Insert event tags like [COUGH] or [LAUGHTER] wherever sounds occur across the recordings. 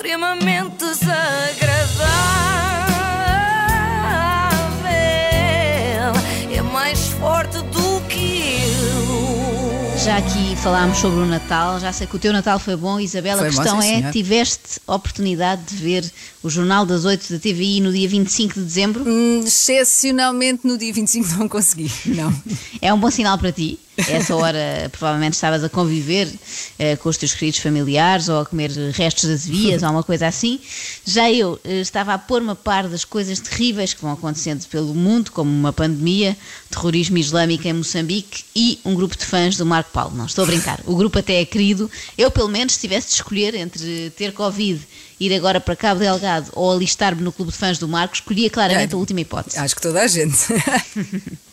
extremamente desagradável. É mais forte do que eu. Já aqui falámos sobre o Natal, já sei que o teu Natal foi bom, Isabela. Foi a bom, questão sim, é: senhor. tiveste oportunidade de ver o Jornal das 8 da TVI no dia 25 de dezembro? Hum, excepcionalmente no dia 25 não consegui. Não. [LAUGHS] É um bom sinal para ti. Essa hora provavelmente estavas a conviver eh, com os teus queridos familiares ou a comer restos das vias ou uma coisa assim. Já eu eh, estava a pôr-me a par das coisas terríveis que vão acontecendo pelo mundo, como uma pandemia, terrorismo islâmico em Moçambique e um grupo de fãs do Marco Paulo. Não estou a brincar. O grupo até é querido. Eu, pelo menos, se tivesse de escolher entre ter Covid, ir agora para Cabo Delgado ou alistar-me no clube de fãs do Marco, escolhia claramente a última hipótese. Acho que toda a gente. [LAUGHS]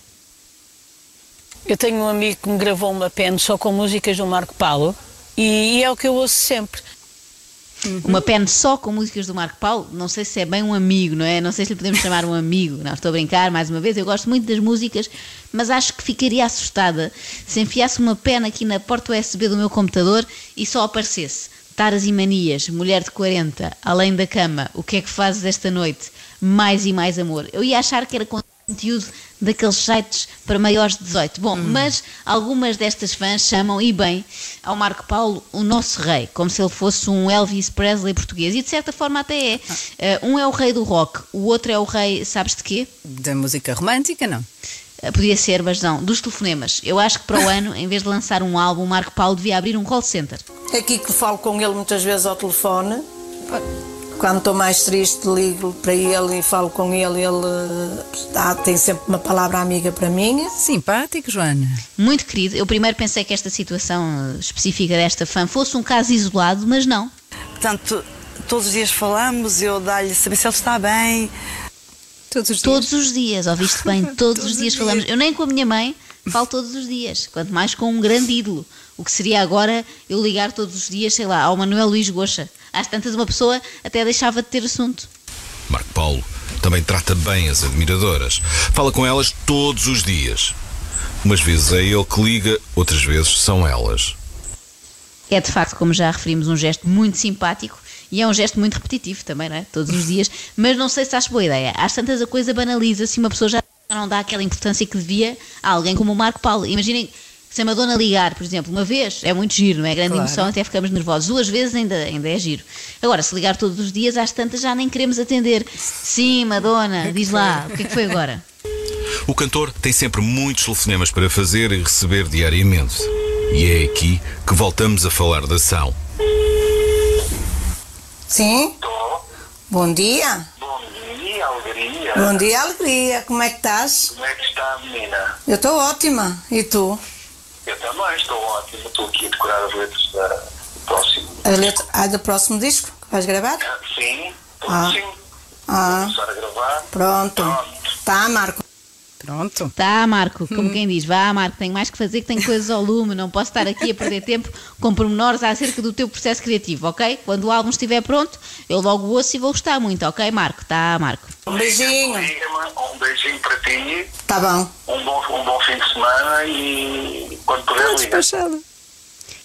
Eu tenho um amigo que me gravou uma pen só com músicas do Marco Paulo e, é o que eu ouço sempre. Uma pen só com músicas do Marco Paulo, não sei se é bem um amigo, não é? Não sei se lhe podemos chamar um amigo. Não, estou a brincar, mais uma vez. Eu gosto muito das músicas, mas acho que ficaria assustada se enfiasse uma pen aqui na porta USB do meu computador e só aparecesse Taras e Manias, Mulher de 40, Além da Cama, O que é que fazes esta noite? Mais e mais amor. Eu ia achar que era conteúdo daqueles sites para maiores de 18. Bom, mas algumas destas fãs chamam, e bem, ao Marco Paulo o nosso rei, como se ele fosse um Elvis Presley português. E de certa forma até é. Eh, um é o rei do rock, o outro é o rei, sabes de quê? Da música romântica, não. Eh, Podia ser, mas não, dos telefonemas. Eu acho que para o [LAUGHS] ano, em vez de lançar um álbum, o Marco Paulo devia abrir um call center. É aqui que falo com ele muitas vezes ao telefone. Quando estou mais triste, ligo para ele e falo com ele. Ele dá- tem sempre uma palavra amiga para mim. Simpático, Joana. Muito querido. Eu primeiro pensei que esta situação eh, específica desta fã fosse um caso isolado, mas não. Portanto, todos os dias falamos, eu dá-lhe saber se ele está bem. Todos os dias. Todos os dias, ouviste bem, todos, [LAUGHS] Todos os os dias dias. falamos. Eu nem com a minha mãe falo todos os dias, quanto mais com um grande ídolo. O que seria agora eu ligar todos os dias, sei lá, ao Manuel Luís Goxa. Às tantas uma pessoa até deixava de ter assunto. Marco Paulo também trata bem as admiradoras. Fala com elas todos os dias. Umas vezes é ele que liga, outras vezes são elas. É de facto, como já referimos, um gesto muito simpático e é um gesto muito repetitivo também, não é? Todos os dias. Mas não sei se acho boa ideia. Às tantas a coisa banaliza-se uma pessoa já não dá aquela importância que devia a alguém como o Marco Paulo. Imaginem se a Madonna ligar, por exemplo, uma vez, é muito giro, não é? Grande Claro. emoção, até ficamos nervosos. Duas vezes ainda, ainda é giro. Agora, se ligar todos os dias, às tantas já nem queremos atender. Sim, Madonna, diz lá, o que é que foi agora? O cantor tem sempre muitos telefonemas para fazer e receber diariamente. E é aqui que voltamos a falar da ação. Sim? Bom dia. Bom dia, alegria. Bom dia, alegria. Como é que estás? Como é que está, menina? Eu estou ótima. E tu? Eu também estou ótimo. Estou aqui a decorar as letras da do próximo. A letra ah, do próximo disco que vais gravar? Ah, Sim, Ah. sim. Ah, Vou começar a gravar. pronto. Pronto. Tá, Marco. Pronto. Tá, Marco, como quem diz, vá, Marco, tenho mais que fazer que tenho coisas ao lume, não posso estar aqui a perder tempo com pormenores acerca do teu processo criativo, ok? Quando o álbum estiver pronto, eu logo ouço e vou gostar muito, ok, Marco? Tá, Marco. Um beijinho. Um beijinho para ti. Tá bom. Um bom, um bom fim de semana e. Despachada.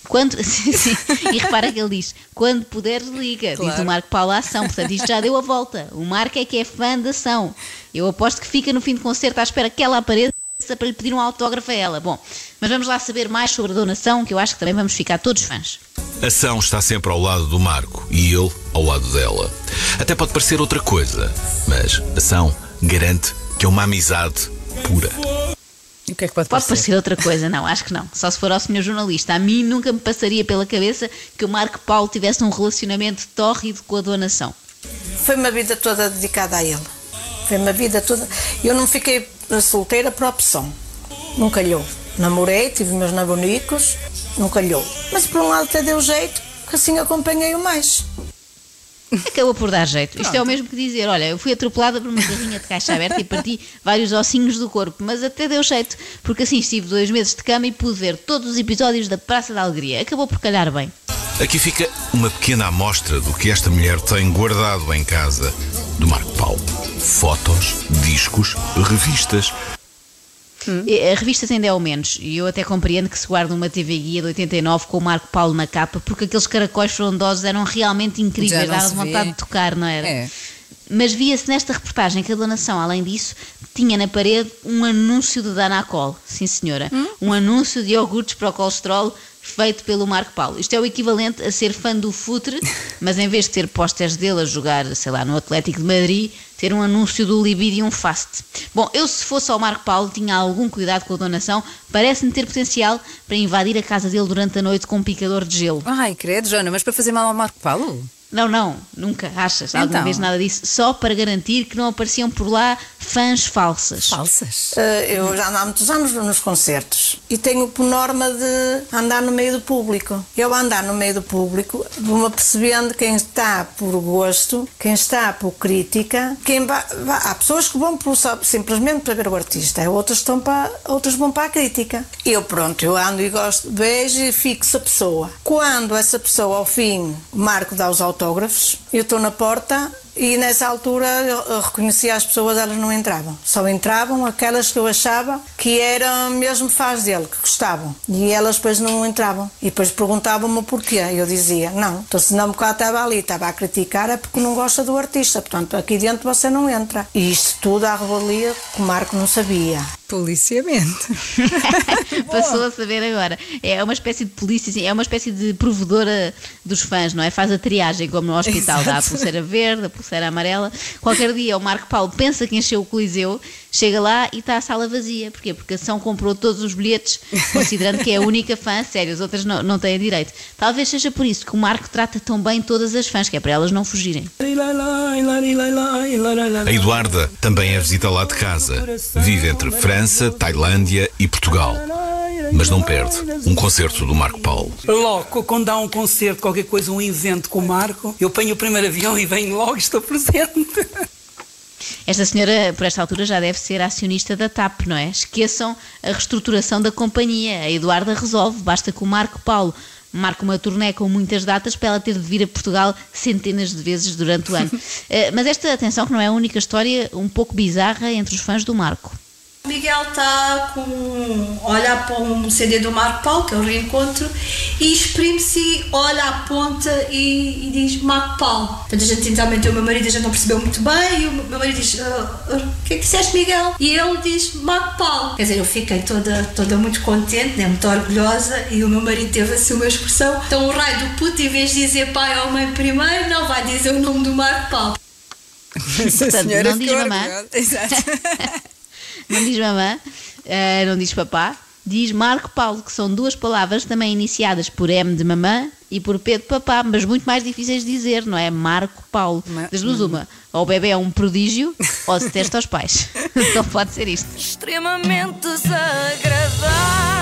Quando, sim, [LAUGHS] sim. E repara que ele diz: quando puderes, liga. Diz Claro. o Marco Paulo à ação. Portanto, isto já deu a volta. O Marco é que é fã da ação. Eu aposto que fica no fim do concerto à espera que ela apareça para lhe pedir um autógrafo a ela. Bom, mas vamos lá saber mais sobre a donação, que eu acho que também vamos ficar todos fãs. A ação está sempre ao lado do Marco e ele ao lado dela. Até pode parecer outra coisa, mas ação garante que é uma amizade pura. E o que é que pode, Pode parecer? parecer outra coisa, não, acho que não. Só se for ao senhor jornalista. A mim nunca me passaria pela cabeça que o Marco Paulo tivesse um relacionamento tórrido com a donação. Foi uma vida toda dedicada a ele. Foi uma vida toda. Eu não fiquei solteira por opção. Não calhou. Namorei, tive meus namonicos, não calhou. Mas por um lado até deu jeito, que assim acompanhei-o mais. Acabou por dar jeito. Isto é o mesmo que dizer: olha, eu fui atropelada por uma carrinha de caixa aberta e parti vários ossinhos do corpo, mas até deu jeito, porque assim estive dois meses de cama e pude ver todos os episódios da Praça da Alegria. Acabou por calhar bem. Aqui fica uma pequena amostra do que esta mulher tem guardado em casa do Marco Paulo. Fotos, discos, revistas. E A revista ainda é o menos, e eu até compreendo que se guarda uma TV Guia de 89 com o Marco Paulo na capa, porque aqueles caracóis frondosos eram realmente incríveis, dava vontade de tocar, não era? É. Mas via-se nesta reportagem que a donação, além disso, tinha na parede um anúncio de Danacol. Sim, senhora. Um anúncio de iogurtes para o colesterol feito pelo Marco Paulo. Isto é o equivalente a ser fã do futre, mas em vez de ter pósteres dele a jogar, sei lá, no Atlético de Madrid, ter um anúncio do Libidium Fast. Bom, eu se fosse ao Marco Paulo tinha algum cuidado com a donação, parece-me ter potencial para invadir a casa dele durante a noite com um picador de gelo. Ai, credo, Joana, mas para fazer mal ao Marco Paulo? Não, não, nunca achas alguma Então. vez nada disso, só para garantir que não apareciam por lá fãs falsas. Falsas. Eh, Eu já ando há muitos anos nos concertos e tenho por norma de andar no meio do público. Eu andar no meio do público, vou-me apercebendo quem está por gosto, quem está por crítica, quem vai, vai- há pessoas que vão por simplesmente para ver o artista, outras, estão para, outras vão para a crítica. Eu pronto, eu ando e gosto, vejo e fixo a pessoa. Quando essa pessoa ao fim, Marco dá os autógrafos, eu estou na porta e nessa altura eu reconhecia as pessoas, elas não entravam. Só entravam aquelas que eu achava que eram mesmo fãs dele, que gostavam. E elas depois não entravam. E depois perguntavam-me porquê. Eu dizia, não, então se não bocado estava ali, estava a criticar, é porque não gosta do artista. Portanto, aqui dentro você não entra. E isto tudo à revelia que o Marco não sabia. Policiamento. [LAUGHS] Passou a saber agora. É uma espécie de polícia, é uma espécie de provedora dos fãs, não é? Faz a triagem, como no hospital, dá a pulseira verde, a pulseira amarela. Qualquer dia o Marco Paulo pensa que encheu o Coliseu, chega lá e está a sala vazia. Porquê? Porque a ação comprou todos os bilhetes, considerando que é a única fã, sério, as outras não, não têm direito. Talvez seja por isso que o Marco trata tão bem todas as fãs, que é para elas não fugirem. A Eduarda também é visita lá de casa. Vive entre França, Tailândia e Portugal. Mas não perde um concerto do Marco Paulo. Logo, quando há um concerto, qualquer coisa, um evento com o Marco, eu ponho o primeiro avião e venho logo, estou presente. Esta senhora, por esta altura, já deve ser acionista da TAP, não é? Esqueçam a reestruturação da companhia. A Eduarda resolve, basta que o Marco Paulo marque uma turnê com muitas datas para ela ter de vir a Portugal centenas de vezes durante o ano. [LAUGHS] Eh, Mas esta, atenção, que não é a única história um pouco bizarra entre os fãs do Marco. Miguel está com olha para um CD do Marco Paulo, que é o reencontro, e exprime-se, olha à ponta e, e diz Marco Paulo. Portanto, a gente inicialmente o meu marido a gente não percebeu muito bem, e o meu marido diz: "Ah, ah, O que é que disseste, Miguel? E ele diz Marco Paulo. Quer dizer, eu fiquei toda, toda muito contente, né, muito orgulhosa, e o meu marido teve assim uma expressão. Então, o raio do puto, em vez de dizer pai ou mãe primeiro, não vai dizer o nome do Marco Paulo. [LAUGHS] Portanto, senhora não diz ficou mamã. orgulhosa. Exato. [LAUGHS] Não diz mamã, eh, não diz papá, diz Marco Paulo, que são duas palavras também iniciadas por M de mamã e por P de papá, mas muito mais difíceis de dizer, não é? Marco Paulo. Ma- Das duas, uma. Ou o bebê é um prodígio, [LAUGHS] ou se testa aos pais. [LAUGHS] Só pode ser isto. Extremamente desagradável.